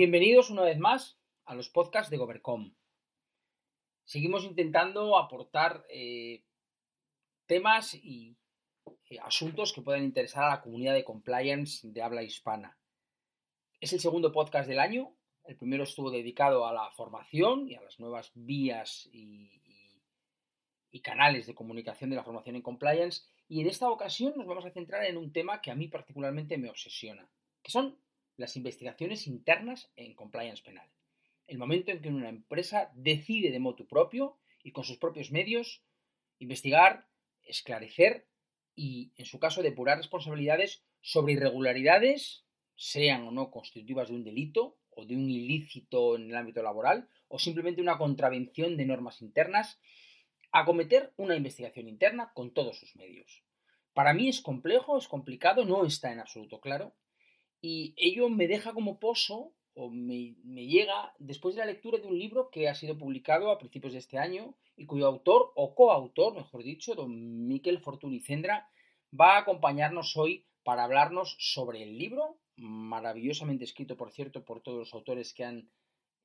Bienvenidos una vez más a los podcasts de Govercom. Seguimos intentando aportar eh, temas y eh, asuntos que puedan interesar a la comunidad de compliance de habla hispana. Es el segundo podcast del año. El primero estuvo dedicado a la formación y a las nuevas vías y, canales de comunicación de la formación en compliance. Y en esta ocasión nos vamos a centrar en un tema que a mí particularmente me obsesiona, que son las investigaciones internas en compliance penal. El momento en que una empresa decide de motu propio y con sus propios medios investigar, esclarecer y, en su caso, depurar responsabilidades sobre irregularidades, sean o no constitutivas de un delito o de un ilícito en el ámbito laboral o simplemente una contravención de normas internas, acometer una investigación interna con todos sus medios. Para mí es complejo, es complicado, no está en absoluto claro y ello me deja como pozo o me, llega después de la lectura de un libro que ha sido publicado a principios de este año y cuyo autor o coautor, mejor dicho, don Miquel Fortuny Cendra, va a acompañarnos hoy para hablarnos sobre el libro, maravillosamente escrito, por cierto, por todos los autores que han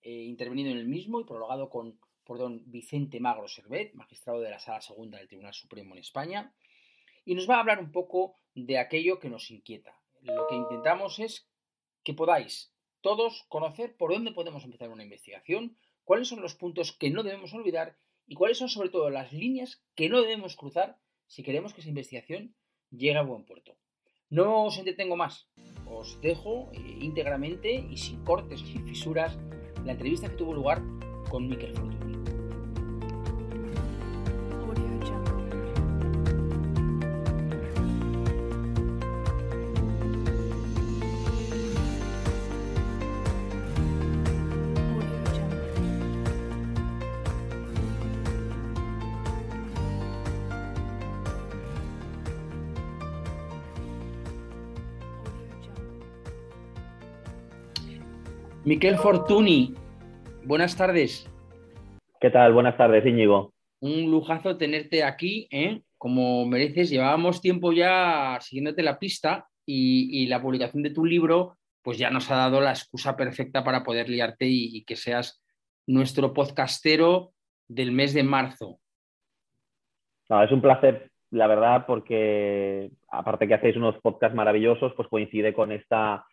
eh, intervenido en el mismo y prologado con, por don Vicente Magro Servet, magistrado de la Sala Segunda del Tribunal Supremo en España, y nos va a hablar un poco de aquello que nos inquieta. Lo que intentamos es que podáis todos conocer por dónde podemos empezar una investigación, cuáles son los puntos que no debemos olvidar y cuáles son sobre todo las líneas que no debemos cruzar si queremos que esa investigación llegue a buen puerto. No os entretengo más, os dejo eh, íntegramente y sin cortes ni fisuras la entrevista que tuvo lugar con Miquel Fortuny. Miquel Fortuny, buenas tardes. ¿Qué tal? Buenas tardes, Íñigo. Un lujazo tenerte aquí, ¿eh? como mereces. Llevábamos tiempo ya siguiéndote la pista y, y la publicación de tu libro pues ya nos ha dado la excusa perfecta para poder liarte y, y que seas nuestro podcastero del mes de marzo. No, es un placer, la verdad, porque aparte que hacéis unos podcasts maravillosos, pues coincide con esta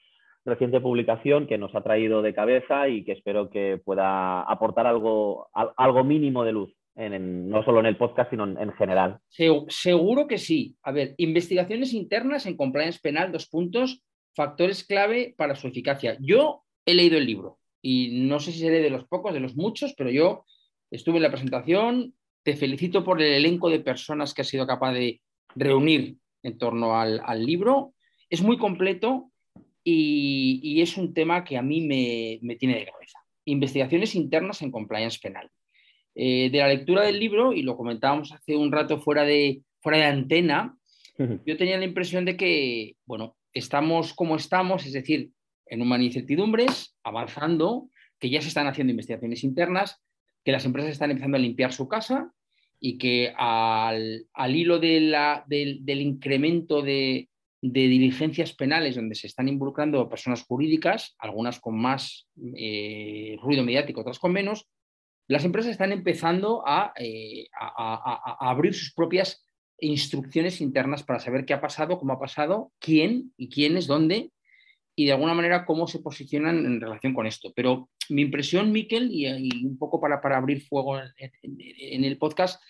reciente publicación que nos ha traído de cabeza y que espero que pueda aportar algo, al- algo mínimo de luz, en- no solo en el podcast, sino en, en general. Se- seguro que sí. A ver, investigaciones internas en compliance penal, dos puntos, factores clave para su eficacia. Yo he leído el libro y no sé si seré de los pocos, de los muchos, pero yo estuve en la presentación. Te felicito por el elenco de personas que has sido capaz de reunir en torno al libro. Es muy completo y, y es un tema que a mí me, me tiene de cabeza. Investigaciones internas en compliance penal. Eh, de la lectura del libro, y lo comentábamos hace un rato fuera de, fuera de antena, yo tenía la impresión de que, bueno, estamos como estamos, es decir, en humanas incertidumbres, avanzando, que ya se están haciendo investigaciones internas, que las empresas están empezando a limpiar su casa y que al, al hilo de la- del, del incremento de, de diligencias penales donde se están involucrando personas jurídicas, algunas con más eh, ruido mediático, otras con menos, las empresas están empezando a, eh, a- abrir sus propias instrucciones internas para saber qué ha pasado, cómo ha pasado, quién y quiénes, dónde y de alguna manera cómo se posicionan en relación con esto. Pero mi impresión, Miquel, y, un poco para, para abrir fuego en- en el podcast,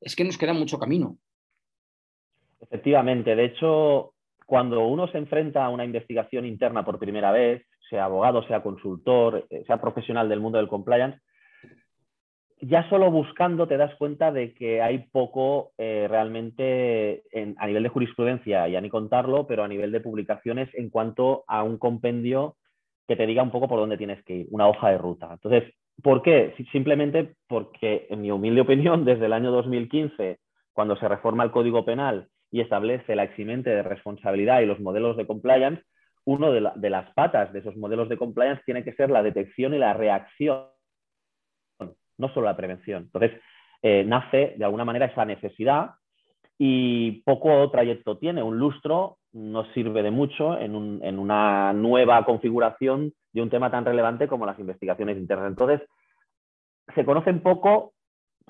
es que nos queda mucho camino. Efectivamente, de hecho, cuando uno se enfrenta a una investigación interna por primera vez, sea abogado, sea consultor, eh, sea profesional del mundo del compliance, ya solo buscando te das cuenta de que hay poco eh, realmente en- a nivel de jurisprudencia, ya ni contarlo, pero a nivel de publicaciones en cuanto a un compendio que te diga un poco por dónde tienes que ir, una hoja de ruta. Entonces, ¿por qué? Si- Simplemente porque, en mi humilde opinión, desde el año 2015, cuando se reforma el Código Penal y establece la eximente de responsabilidad y los modelos de compliance, uno de, la- de las patas de esos modelos de compliance tiene que ser la detección y la reacción no solo la prevención. Entonces, eh, nace de alguna manera esa necesidad y poco trayecto tiene. Un lustro no sirve de mucho en, en una nueva configuración de un tema tan relevante como las investigaciones internas. Entonces, se conocen poco,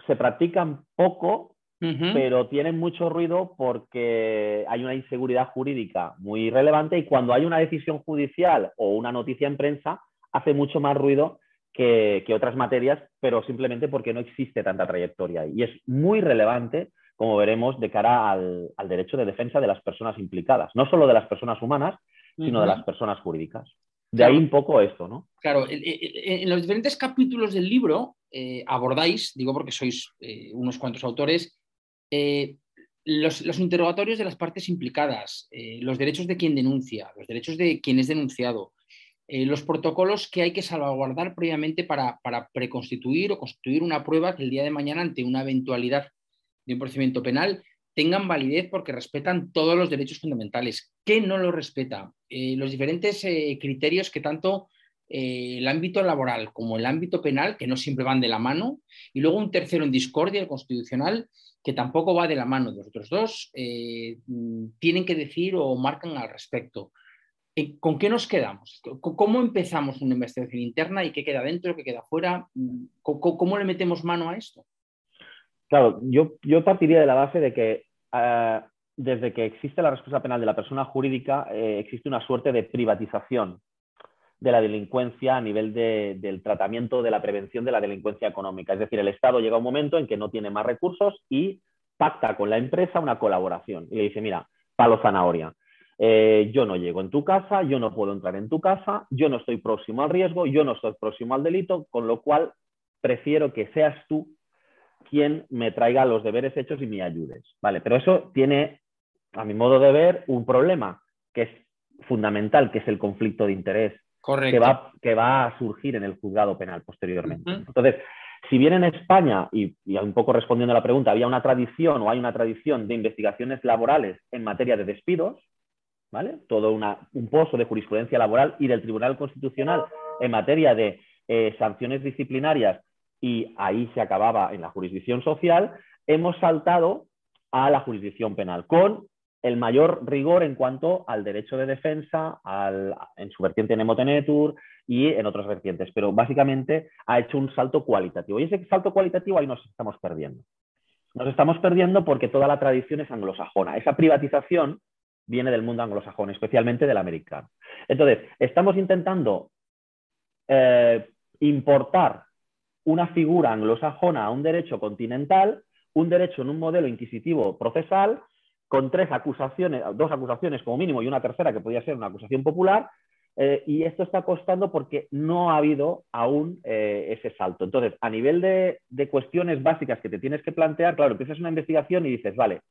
se practican poco, Pero tienen mucho ruido porque hay una inseguridad jurídica muy relevante y cuando hay una decisión judicial o una noticia en prensa, hace mucho más ruido que, que otras materias, pero simplemente porque no existe tanta trayectoria. Y es muy relevante, como veremos, de cara al, al derecho de defensa de las personas implicadas, no solo de las personas humanas, sino de las personas jurídicas. De Claro. ahí un poco esto, ¿no? Claro, en los diferentes capítulos del libro eh, abordáis, digo porque sois eh, unos cuantos autores, eh, los, interrogatorios de las partes implicadas, eh, los derechos de quien denuncia, los derechos de quien es denunciado, eh, los protocolos que hay que salvaguardar previamente para, preconstituir o constituir una prueba que el día de mañana, ante una eventualidad de un procedimiento penal, tengan validez porque respetan todos los derechos fundamentales. ¿Qué no lo respeta? Los diferentes criterios que tanto el ámbito laboral como el ámbito penal, que no siempre van de la mano, y luego un tercero en discordia, el constitucional, que tampoco va de la mano. Los otros dos eh, mm, tienen que decir o marcan al respecto. Eh, ¿Con qué nos quedamos? ¿Cómo empezamos una investigación interna y qué queda dentro, qué queda fuera? Mm, ¿Cómo, le metemos mano a esto? Claro, yo, yo partiría de la base de que eh, desde que existe la respuesta penal de la persona jurídica, existe una suerte de privatización de la delincuencia a nivel de- del tratamiento de la prevención de la delincuencia económica. Es decir, el Estado llega a un momento en que no tiene más recursos y pacta con la empresa una colaboración y le dice, mira, palo zanahoria. eh, yo no llego en tu casa, yo no puedo entrar en tu casa, yo no estoy próximo al riesgo, yo no estoy próximo al delito, con lo cual prefiero que seas tú quien me traiga los deberes hechos y me ayudes. Vale, pero eso tiene, a mi modo de ver, un problema que es fundamental, que es el conflicto de interés Correcto. que va, que va a surgir en el juzgado penal posteriormente. Entonces, si bien en España, y, y un poco respondiendo a la pregunta, había una tradición o hay una tradición de investigaciones laborales en materia de despidos, ¿vale? Todo una, un pozo de jurisprudencia laboral y del Tribunal Constitucional en materia de eh, sanciones disciplinarias y ahí se acababa en la jurisdicción social, hemos saltado a la jurisdicción penal con el mayor rigor en cuanto al derecho de defensa, al, en su vertiente en Emotenetur y en otras vertientes, pero básicamente ha hecho un salto cualitativo. Y ese salto cualitativo ahí nos estamos perdiendo. Nos estamos perdiendo porque toda la tradición es anglosajona. Esa privatización viene del mundo anglosajón, especialmente del americano. Entonces, estamos intentando eh, importar una figura anglosajona a un derecho continental, un derecho en un modelo inquisitivo procesal, con tres acusaciones, dos acusaciones como mínimo y una tercera que podría ser una acusación popular, eh, y esto está costando porque no ha habido aún eh, ese salto. Entonces, a nivel de, de, cuestiones básicas que te tienes que plantear, claro, empiezas una investigación y dices, vale,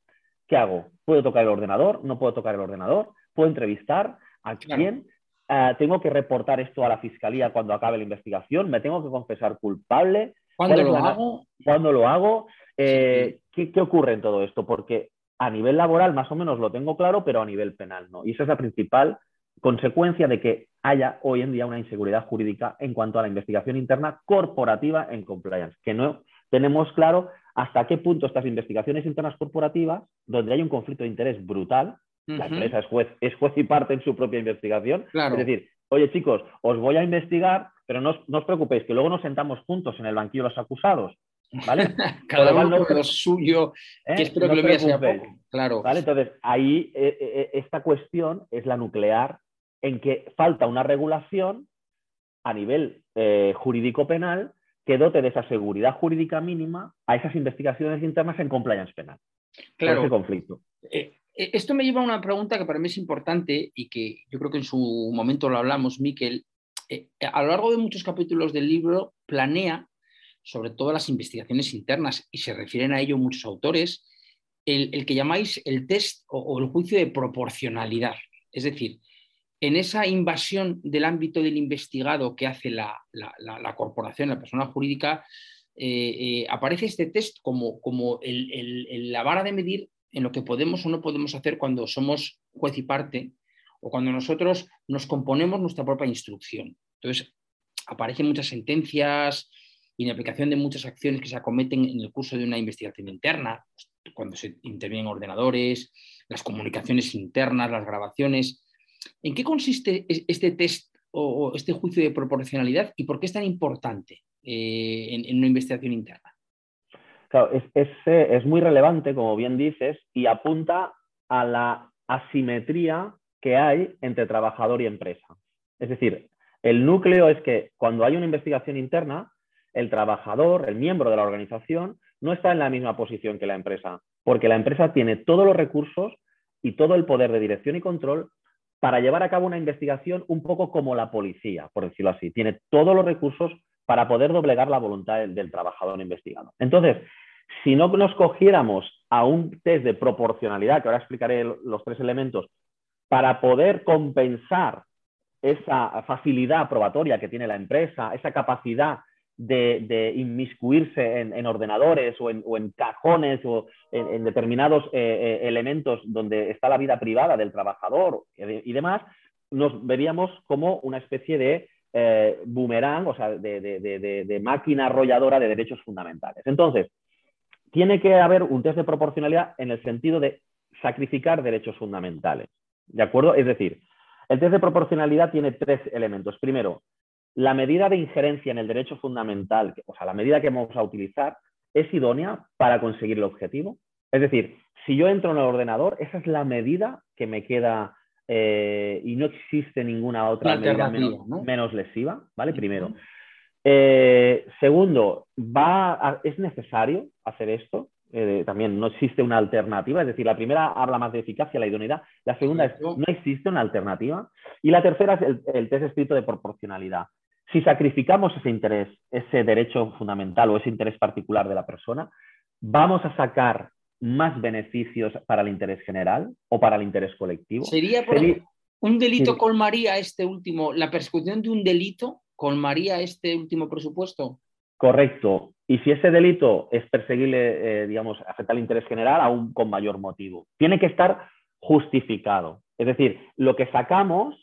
¿qué hago? ¿Puedo tocar el ordenador? ¿No puedo tocar el ordenador? ¿Puedo entrevistar? ¿A quién? Uh, ¿Tengo que reportar esto a la fiscalía cuando acabe la investigación? ¿Me tengo que confesar culpable? ¿Cuándo lo hago? ¿Cuándo lo hago? Eh, sí. ¿qué, ¿Qué ocurre en todo esto? Porque a nivel laboral más o menos lo tengo claro, pero a nivel penal no. Y esa es la principal consecuencia de que haya hoy en día una inseguridad jurídica en cuanto a la investigación interna corporativa en compliance, que no tenemos claro hasta qué punto estas investigaciones internas corporativas, donde hay un conflicto de interés brutal, uh -huh. la empresa es juez, es juez y parte en su propia investigación, claro. es decir, oye chicos, os voy a investigar, pero no os, no os preocupéis, que luego nos sentamos juntos en el banquillo de los acusados, ¿vale? Cada uno no, lo suyo, ¿eh? que espero no que lo mío sea poco. Claro. ¿Vale? Entonces, ahí eh, eh, esta cuestión es la nuclear en que falta una regulación a nivel eh, jurídico penal que dote de esa seguridad jurídica mínima a esas investigaciones internas en compliance penal. Claro. Ese conflicto. Esto me lleva a una pregunta que para mí es importante y que yo creo que en su momento lo hablamos, Miquel. A lo largo de muchos capítulos del libro planea sobre todo las investigaciones internas, y se refieren a ello muchos autores, el, el que llamáis el test o, el juicio de proporcionalidad. Es decir, en esa invasión del ámbito del investigado que hace la, la corporación, la persona jurídica, eh, eh, aparece este test como, como el, el, la vara de medir en lo que podemos o no podemos hacer cuando somos juez y parte o cuando nosotros nos componemos nuestra propia instrucción. Entonces, aparecen muchas sentencias y en aplicación de muchas acciones que se acometen en el curso de una investigación interna, cuando se intervienen ordenadores, las comunicaciones internas, las grabaciones. ¿En qué consiste este test o este juicio de proporcionalidad y por qué es tan importante eh, en, en, una investigación interna? Claro, es, es, eh, es muy relevante, como bien dices, y apunta a la asimetría que hay entre trabajador y empresa. Es decir, el núcleo es que cuando hay una investigación interna, el trabajador, el miembro de la organización, no está en la misma posición que la empresa, porque la empresa tiene todos los recursos y todo el poder de dirección y control para llevar a cabo una investigación un poco como la policía, por decirlo así. Tiene todos los recursos para poder doblegar la voluntad del, del trabajador investigado. Entonces, si no nos cogiéramos a un test de proporcionalidad, que ahora explicaré los tres elementos, para poder compensar esa facilidad probatoria que tiene la empresa, esa capacidad de, inmiscuirse en, en, ordenadores o en, cajones o en, determinados eh, eh, elementos donde está la vida privada del trabajador y, demás, nos veríamos como una especie de eh, boomerang, o sea, de, de, máquina arrolladora de derechos fundamentales. Entonces, tiene que haber un test de proporcionalidad en el sentido de sacrificar derechos fundamentales. ¿De acuerdo? Es decir, el test de proporcionalidad tiene tres elementos. Primero, la medida de injerencia en el derecho fundamental, o sea, la medida que vamos a utilizar, es idónea para conseguir el objetivo. Es decir, si yo entro en el ordenador, esa es la medida que me queda eh, y no existe ninguna otra medida menos, ¿no? menos, lesiva, ¿vale? Primero. Eh, segundo, va a, ¿es necesario hacer esto? Eh, también no existe una alternativa, es decir, la primera habla más de eficacia, la idoneidad, la segunda es no existe una alternativa y la tercera es el, el test escrito de proporcionalidad. Si sacrificamos ese interés, ese derecho fundamental o ese interés particular de la persona, vamos a sacar más beneficios para el interés general o para el interés colectivo. Sería por Sería... un delito sí. colmaría este último, la persecución de un delito colmaría este último presupuesto. Correcto. Y si ese delito es perseguible, eh, digamos, afecta al interés general, aún con mayor motivo. Tiene que estar justificado. Es decir, lo que sacamos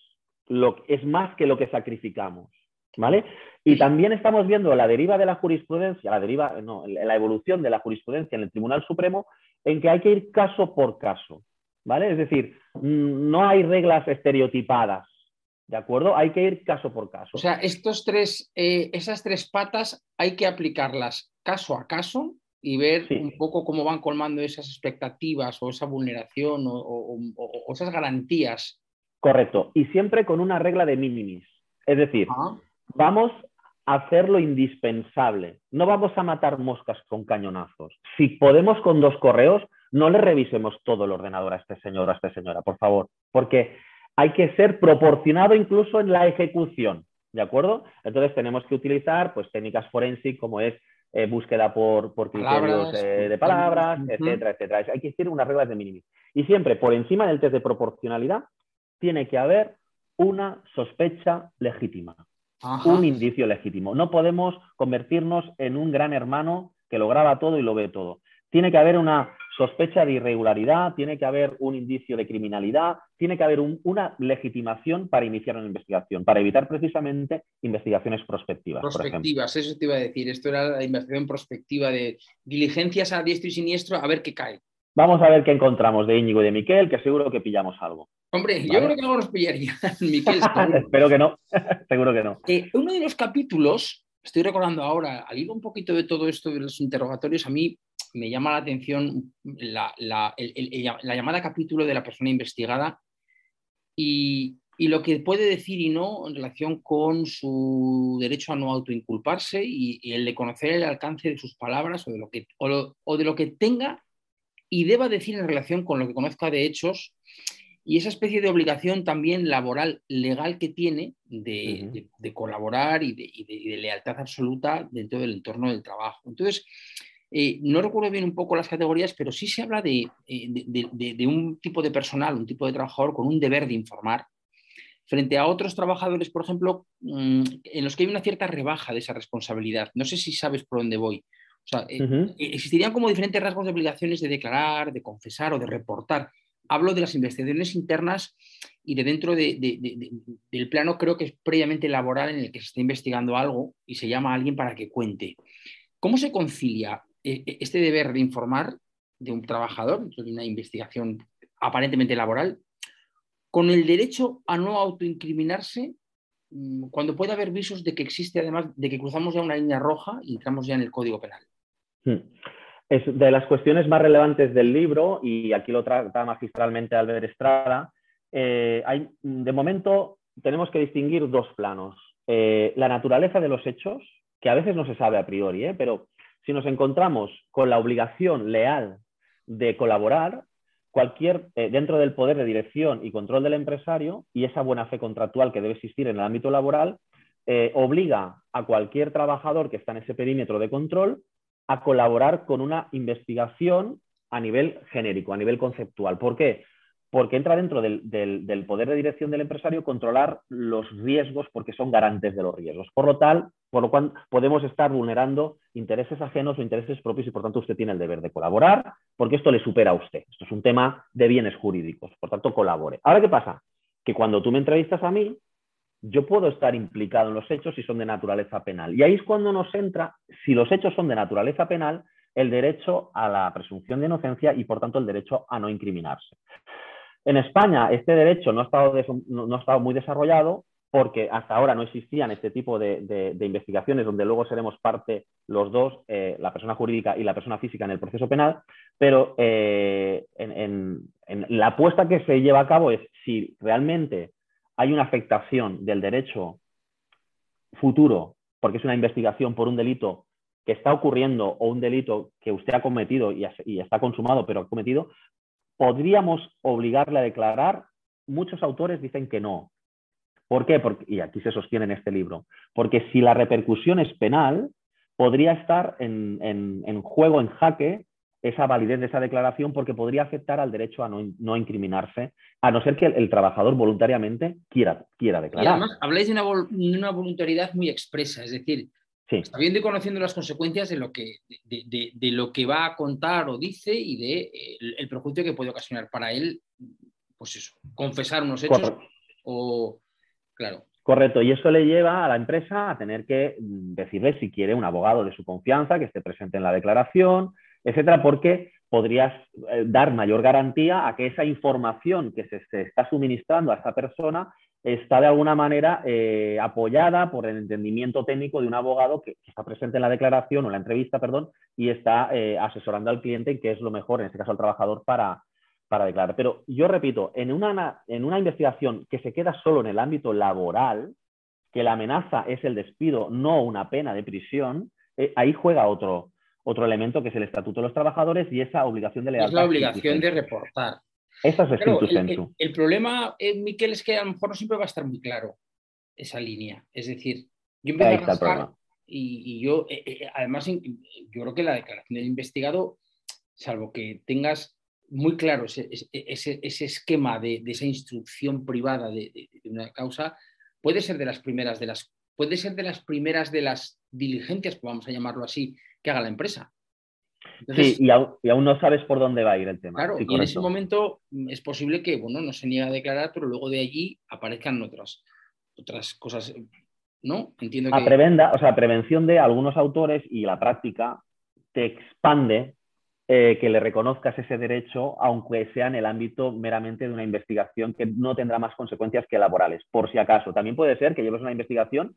lo, es más que lo que sacrificamos. ¿Vale? Y también estamos viendo la deriva de la jurisprudencia, la deriva, no, la evolución de la jurisprudencia en el Tribunal Supremo, en que hay que ir caso por caso, ¿vale? Es decir, no hay reglas estereotipadas, ¿de acuerdo? Hay que ir caso por caso. O sea, estos tres, eh, esas tres patas hay que aplicarlas caso a caso y ver sí. un poco cómo van colmando esas expectativas o esa vulneración o, o, o, o esas garantías. Correcto. Y siempre con una regla de minimis. Es decir, vamos a hacer lo indispensable. No vamos a matar moscas con cañonazos. Si podemos con dos correos, no le revisemos todo el ordenador a este señor o a esta señora, por favor, porque hay que ser proporcionado incluso en la ejecución, ¿de acuerdo? Entonces tenemos que utilizar pues técnicas forensic como es eh, búsqueda por, por criterios palabras, eh, de palabras, uh -huh. etcétera, etcétera. Hay que decir unas reglas de mínimo. Y siempre por encima del test de proporcionalidad tiene que haber una sospecha legítima. Ajá. un indicio legítimo. No podemos convertirnos en un gran hermano que lo graba todo y lo ve todo. Tiene que haber una sospecha de irregularidad, tiene que haber un indicio de criminalidad, tiene que haber un, una legitimación para iniciar una investigación, para evitar precisamente investigaciones prospectivas. Prospectivas, eso te iba a decir. Esto era la investigación prospectiva de diligencias a diestro y siniestro a ver qué cae. Vamos a ver qué encontramos de Íñigo y de Miquel, que seguro que pillamos algo. Hombre, ¿vale? yo creo que algo nos pillaría, Miquel. Espero que no, seguro que no. Eh, uno de los capítulos, estoy recordando ahora, al ir un poquito de todo esto de los interrogatorios, a mí me llama la atención la, la, el, el, la llamada capítulo de la persona investigada y, y, lo que puede decir y no en relación con su derecho a no autoinculparse y, y el de conocer el alcance de sus palabras o de lo que, o, lo, o de lo que tenga y deba decir en relación con lo que conozca de hechos y esa especie de obligación también laboral, legal que tiene de, Ujú. de- de colaborar y de, y de- y de lealtad absoluta dentro del entorno del trabajo. Entonces, eh, no recuerdo bien un poco las categorías, pero sí se habla de, eh, de un tipo de personal, un tipo de trabajador con un deber de informar, frente a otros trabajadores, por ejemplo, mm, en los que hay una cierta rebaja de esa responsabilidad. No sé si sabes por dónde voy. O sea, eh, eh, existirían como diferentes rasgos de obligaciones de declarar, de confesar o de reportar. Hablo de las investigaciones internas y de dentro de- de- de- de- del plano, creo que es previamente laboral en el que se está investigando algo y se llama a alguien para que cuente. ¿Cómo se concilia eh, este deber de informar de un trabajador dentro de una investigación aparentemente laboral con el derecho a no autoincriminarse mm, cuando puede haber visos de que existe además de que cruzamos ya una línea roja y entramos ya en el Código Penal? Hmm. Es de las cuestiones más relevantes del libro, y aquí lo trata magistralmente Albert Estrada, eh, hay, de momento tenemos que distinguir dos planos. Eh, la naturaleza de los hechos, que a veces no se sabe a priori, ¿eh? pero si nos encontramos con la obligación leal de colaborar, cualquier, dentro del poder de dirección y control del empresario y esa buena fe contractual que debe existir en el ámbito laboral, obliga a cualquier trabajador que está en ese perímetro de control a colaborar con una investigación a nivel genérico, a nivel conceptual. ¿Por qué? Porque entra dentro del, poder de dirección del empresario controlar los riesgos porque son garantes de los riesgos. Por lo tal, por lo cual podemos estar vulnerando intereses ajenos o intereses propios y por tanto usted tiene el deber de colaborar porque esto le supera a usted. Esto es un tema de bienes jurídicos, por tanto colabore. Ahora, ¿qué pasa? Que cuando tú me entrevistas a mí, yo puedo estar implicado en los hechos si son de naturaleza penal. Y ahí es cuando nos entra, si los hechos son de naturaleza penal, el derecho a la presunción de inocencia y, por tanto, el derecho a no incriminarse. En España, este derecho no ha estado, muy desarrollado porque hasta ahora no existían este tipo de, investigaciones donde luego seremos parte los dos, eh, la persona jurídica y la persona física en el proceso penal, pero eh, en la apuesta que se lleva a cabo es si realmente hay una afectación del derecho futuro, porque es una investigación por un delito que está ocurriendo o un delito que usted ha cometido y, está consumado, pero ha cometido, podríamos obligarle a declarar. Muchos autores dicen que no. ¿Por qué? Porque, y aquí se sostiene en este libro. Porque si la repercusión es penal, podría estar en, en juego, en jaque, esa validez de esa declaración porque podría afectar al derecho a no, no incriminarse, a no ser que el, el, trabajador voluntariamente quiera, quiera declarar. Y además, habláis de una, vol una voluntariedad muy expresa, es decir, sí. sabiendo y conociendo las consecuencias de lo, que, de, de, de, lo que va a contar o dice y de eh, el, el, perjuicio que puede ocasionar para él, pues eso, confesar unos hechos Correcto. o, claro. Correcto, y eso le lleva a la empresa a tener que decirle si quiere un abogado de su confianza que esté presente en la declaración, etcétera, porque podrías eh, dar mayor garantía a que esa información que se, se, está suministrando a esa persona está de alguna manera eh, apoyada por el entendimiento técnico de un abogado que, está presente en la declaración o la entrevista, perdón, y está eh, asesorando al cliente en qué es lo mejor, en este caso al trabajador, para, para declarar. Pero yo repito, en una, en una investigación que se queda solo en el ámbito laboral, que la amenaza es el despido, no una pena de prisión, ahí juega otro, otro elemento que es el Estatuto de los Trabajadores y esa obligación de lealtad. Es la obligación de reportar. Esa es claro, el, el, el, problema, eh, Miquel, es que a lo mejor no siempre va a estar muy claro esa línea. Es decir, yo empiezo a rascar y, y, yo, eh, eh, además, yo creo que la declaración del investigado, salvo que tengas muy claro ese, ese, ese esquema de, de, esa instrucción privada de, de, de, una causa, puede ser de las primeras de las puede ser de las primeras de las diligencias, vamos a llamarlo así, que haga la empresa. Entonces, sí, y aún, y aún, no sabes por dónde va a ir el tema. Claro, sí, y en ese momento mm, es posible que, bueno, no se niegue a declarar, pero luego de allí aparezcan otras, otras cosas, ¿no? Entiendo que... A prebenda, o sea, prevención de algunos autores y la práctica te expande eh, que le reconozcas ese derecho, aunque sea en el ámbito meramente de una investigación que no tendrá más consecuencias que laborales, por si acaso. También puede ser que lleves una investigación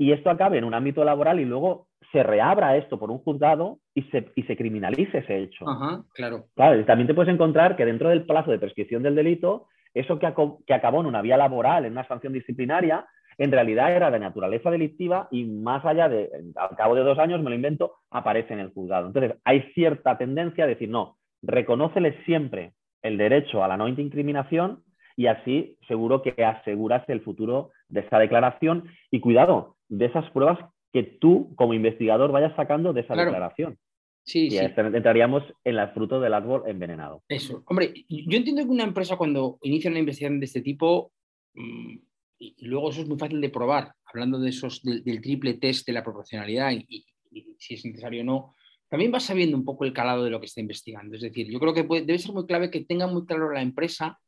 y esto acabe en un ámbito laboral y luego se reabra esto por un juzgado y se, y se criminalice ese hecho. Ajá, claro. Claro, también te puedes encontrar que dentro del plazo de prescripción del delito, eso que, que acabó en una vía laboral, en una sanción disciplinaria, en realidad era de naturaleza delictiva y más allá de, al cabo de dos años, me lo invento, aparece en el juzgado. Entonces, hay cierta tendencia a decir, no, reconócele siempre el derecho a la no incriminación y así seguro que aseguras el futuro de esa declaración y cuidado de esas pruebas que tú como investigador vayas sacando de esa Claro. declaración. Sí, Y sí. entraríamos en el fruto del árbol envenenado. Eso. Hombre, yo entiendo que una empresa cuando inicia una investigación de este tipo, mm, y luego eso es muy fácil de probar, hablando de esos, del, del triple test de la proporcionalidad y, y- y si es necesario o no, también vas sabiendo un poco el calado de lo que está investigando. Es decir, yo creo que puede- debe ser muy clave que tenga muy claro la empresa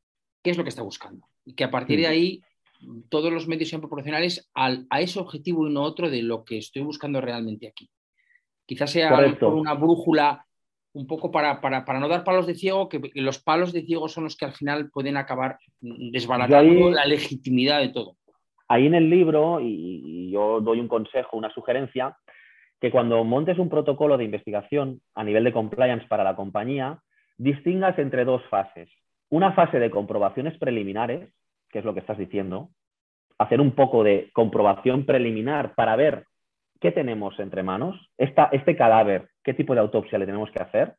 qué es lo que está buscando y que a partir de Mm. ahí mm, todos los medios sean proporcionales al- a ese objetivo y no otro de lo que estoy buscando realmente aquí. Quizás sea una brújula un poco para, para, para no dar palos de ciego, que los palos de ciego son los que al final pueden acabar desbaratando ahí- la legitimidad de todo. Ahí en el libro, y, y yo doy un consejo, una sugerencia, que cuando montes un protocolo de investigación a nivel de compliance para la compañía, distingas entre dos fases. Una fase de comprobaciones preliminares, que es lo que estás diciendo, hacer un poco de comprobación preliminar para ver qué tenemos entre manos, este cadáver, qué tipo de autopsia le tenemos que hacer,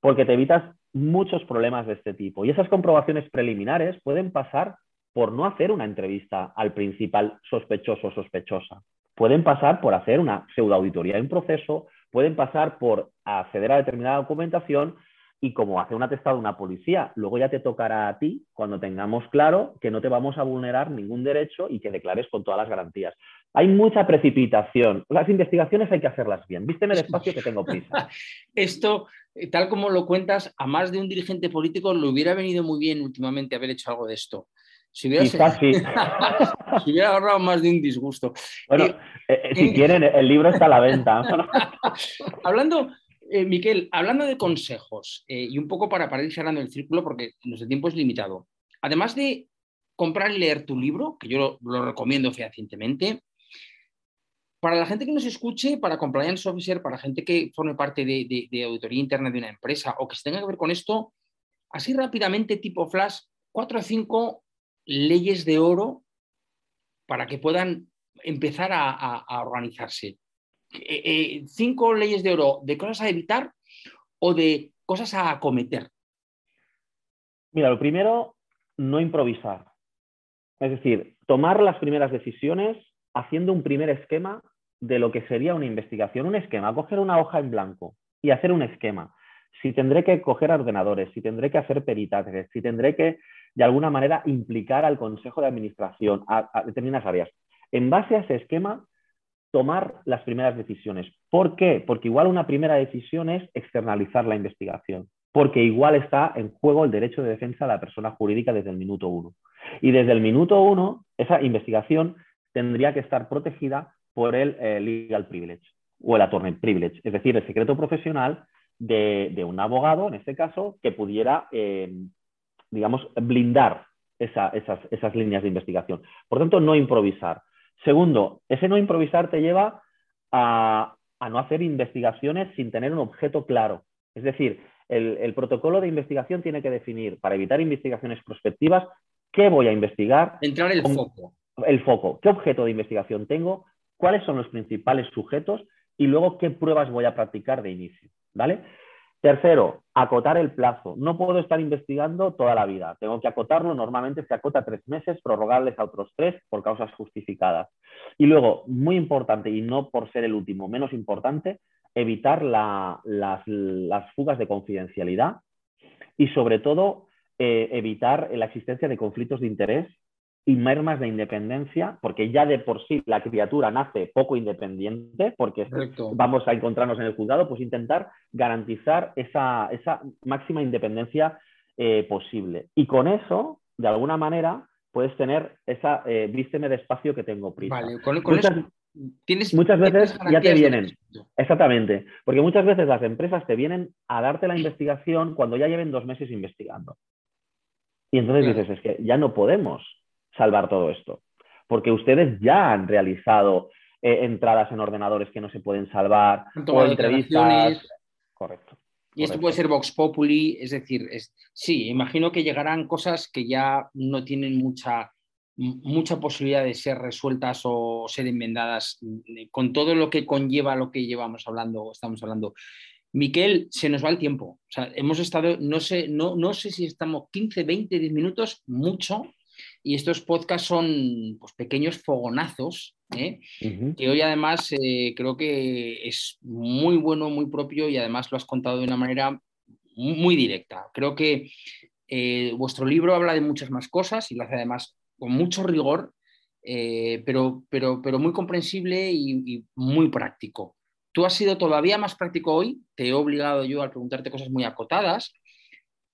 porque te evitas muchos problemas de este tipo. Y esas comprobaciones preliminares pueden pasar por no hacer una entrevista al principal sospechoso o sospechosa. Pueden pasar por hacer una pseudoauditoría en proceso, pueden pasar por acceder a determinada documentación y como hace un atestado una policía, luego ya te tocará a ti cuando tengamos claro que no te vamos a vulnerar ningún derecho y que declares con todas las garantías. Hay mucha precipitación. Las investigaciones hay que hacerlas bien. Vísteme despacio que tengo prisa. Esto, eh, tal como lo cuentas, a más de un dirigente político le hubiera venido muy bien últimamente haber hecho algo de esto. Si hubiera, Quizás sí. si hubiera ahorrado más de un disgusto. Bueno, Eh, eh, eh, si quieren, el libro está a la venta. Hablando, eh, Miquel, hablando de consejos, eh, y un poco para, para ir cerrando el círculo, porque nuestro tiempo es limitado. Además de comprar y leer tu libro, que yo lo, recomiendo fehacientemente, para la gente que nos escuche, para compliance officer, para gente que forme parte de, auditoría interna de una empresa o que se tenga que ver con esto, así rápidamente, tipo flash, cuatro o cinco leyes de oro para que puedan empezar a organizarse. Eh, eh, cinco leyes de oro de cosas a evitar o de cosas a acometer. Mira, lo primero, no improvisar. Es decir, tomar las primeras decisiones haciendo un primer esquema de lo que sería una investigación. Un esquema, coger una hoja en blanco y hacer un esquema. Si tendré que coger ordenadores, si tendré que hacer peritajes, si tendré que, de alguna manera, implicar al Consejo de Administración, a, a determinadas áreas. En base a ese esquema, tomar las primeras decisiones. ¿Por qué? Porque igual una primera decisión es externalizar la investigación porque igual está en juego el derecho de defensa de la persona jurídica desde el minuto uno. Y desde el minuto uno, esa investigación tendría que estar protegida por el eh, legal privilege o el attorney privilege, es decir, el secreto profesional de, un abogado, en este caso, que pudiera, eh, digamos, blindar esa, esas, esas líneas de investigación. Por tanto, no improvisar. Segundo, ese no improvisar te lleva a, a no hacer investigaciones sin tener un objeto claro. Es decir, el, el, protocolo de investigación tiene que definir, para evitar investigaciones prospectivas, qué voy a investigar. Entrar el con, foco. El foco. ¿Qué objeto de investigación tengo? ¿Cuáles son los principales sujetos? Y luego, ¿qué pruebas voy a practicar de inicio? ¿Vale? Tercero, acotar el plazo. No puedo estar investigando toda la vida. Tengo que acotarlo. Normalmente se acota tres meses, prorrogables a otros tres por causas justificadas. Y luego, muy importante, y no por ser el último, menos importante, evitar la, las, las, fugas de confidencialidad y sobre todo eh, evitar la existencia de conflictos de interés y mermas de independencia, porque ya de por sí la criatura nace poco independiente, porque Correcto. vamos a encontrarnos en el juzgado, pues intentar garantizar esa, esa máxima independencia eh, posible. Y con eso, de alguna manera, puedes tener esa eh, vísteme despacio que tengo prisa. Vale, con, con muchas, eso tienes, muchas veces ya te vienen. Exactamente. Porque muchas veces las empresas te vienen a darte la investigación cuando ya lleven dos meses investigando. Y entonces Claro. dices, es que ya no podemos salvar todo esto. Porque ustedes ya han realizado eh, entradas en ordenadores que no se pueden salvar o entrevistas. Correcto. Y esto Correcto. puede ser Vox Populi, es decir, es, sí, imagino que llegarán cosas que ya no tienen mucha, mucha posibilidad de ser resueltas o ser enmendadas mm, con todo lo que conlleva lo que llevamos hablando, estamos hablando. Miquel, se nos va el tiempo. O sea, hemos estado, no sé, no, no sé si estamos 15, 20, 10 minutos, mucho. Y estos podcasts son pues, pequeños fogonazos, ¿eh? Que hoy además eh, creo que es muy bueno, muy propio y además lo has contado de una manera muy, directa. Creo que eh, vuestro libro habla de muchas más cosas y lo hace además con mucho rigor, pero, pero, pero muy comprensible y, y muy práctico. Tú has sido todavía más práctico hoy, te he obligado yo a preguntarte cosas muy acotadas,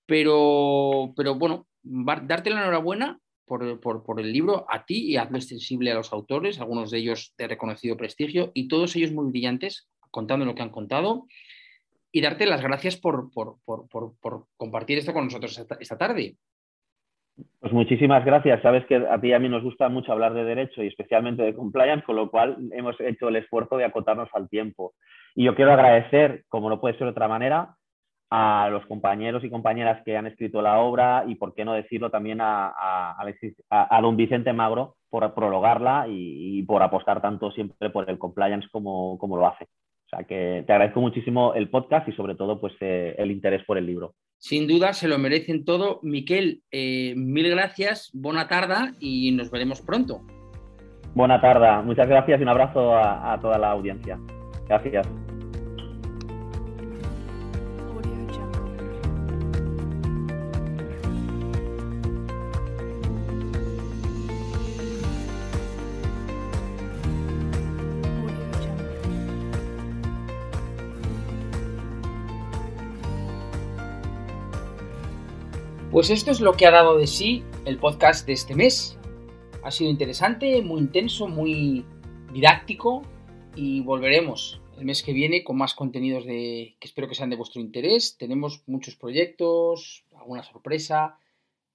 pero, pero bueno, darte la enhorabuena por, el libro a ti y hazlo extensible a los autores, algunos de ellos de reconocido prestigio y todos ellos muy brillantes, contando lo que han contado, y darte las gracias por, compartir esto con nosotros esta tarde. Pues muchísimas gracias. Sabes que a ti y a mí nos gusta mucho hablar de derecho y especialmente de compliance, con lo cual hemos hecho el esfuerzo de acotarnos al tiempo. Y yo quiero agradecer, como no puede ser de otra manera, a los compañeros y compañeras que han escrito la obra y, por qué no decirlo, también a, a- Alexis- a- a don Vicente Magro por prologarla y, y por apostar tanto siempre por el compliance como, como lo hace. O sea que te agradezco muchísimo el podcast y sobre todo pues, eh, el interés por el libro. Sin duda se lo merecen todo. Miquel, eh, mil gracias, buena tarde y nos veremos pronto. Buena tarde, muchas gracias y un abrazo a toda la audiencia. Gracias. Pues esto es lo que ha dado de sí el podcast de este mes. Ha sido interesante, muy intenso, muy didáctico y volveremos el mes que viene con más contenidos de, que espero que sean de vuestro interés. Tenemos muchos proyectos, alguna sorpresa,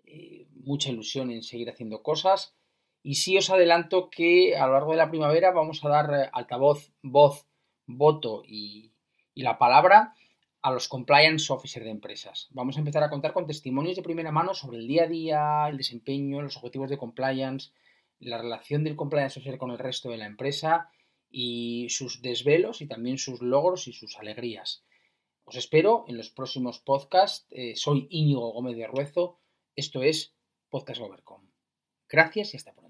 eh, mucha ilusión en seguir haciendo cosas. Y sí os adelanto que a lo largo de la primavera vamos a dar eh, altavoz, voz, voto y, y la palabra a los compliance officer de empresas. Vamos a empezar a contar con testimonios de primera mano sobre el día a día, el desempeño, los objetivos de compliance, la relación del compliance officer con el resto de la empresa y sus desvelos y también sus logros y sus alegrías. Os espero en los próximos podcasts. Eh, soy Íñigo Gómez de Ruezo. Esto es Podcast Overcom. Gracias y hasta pronto.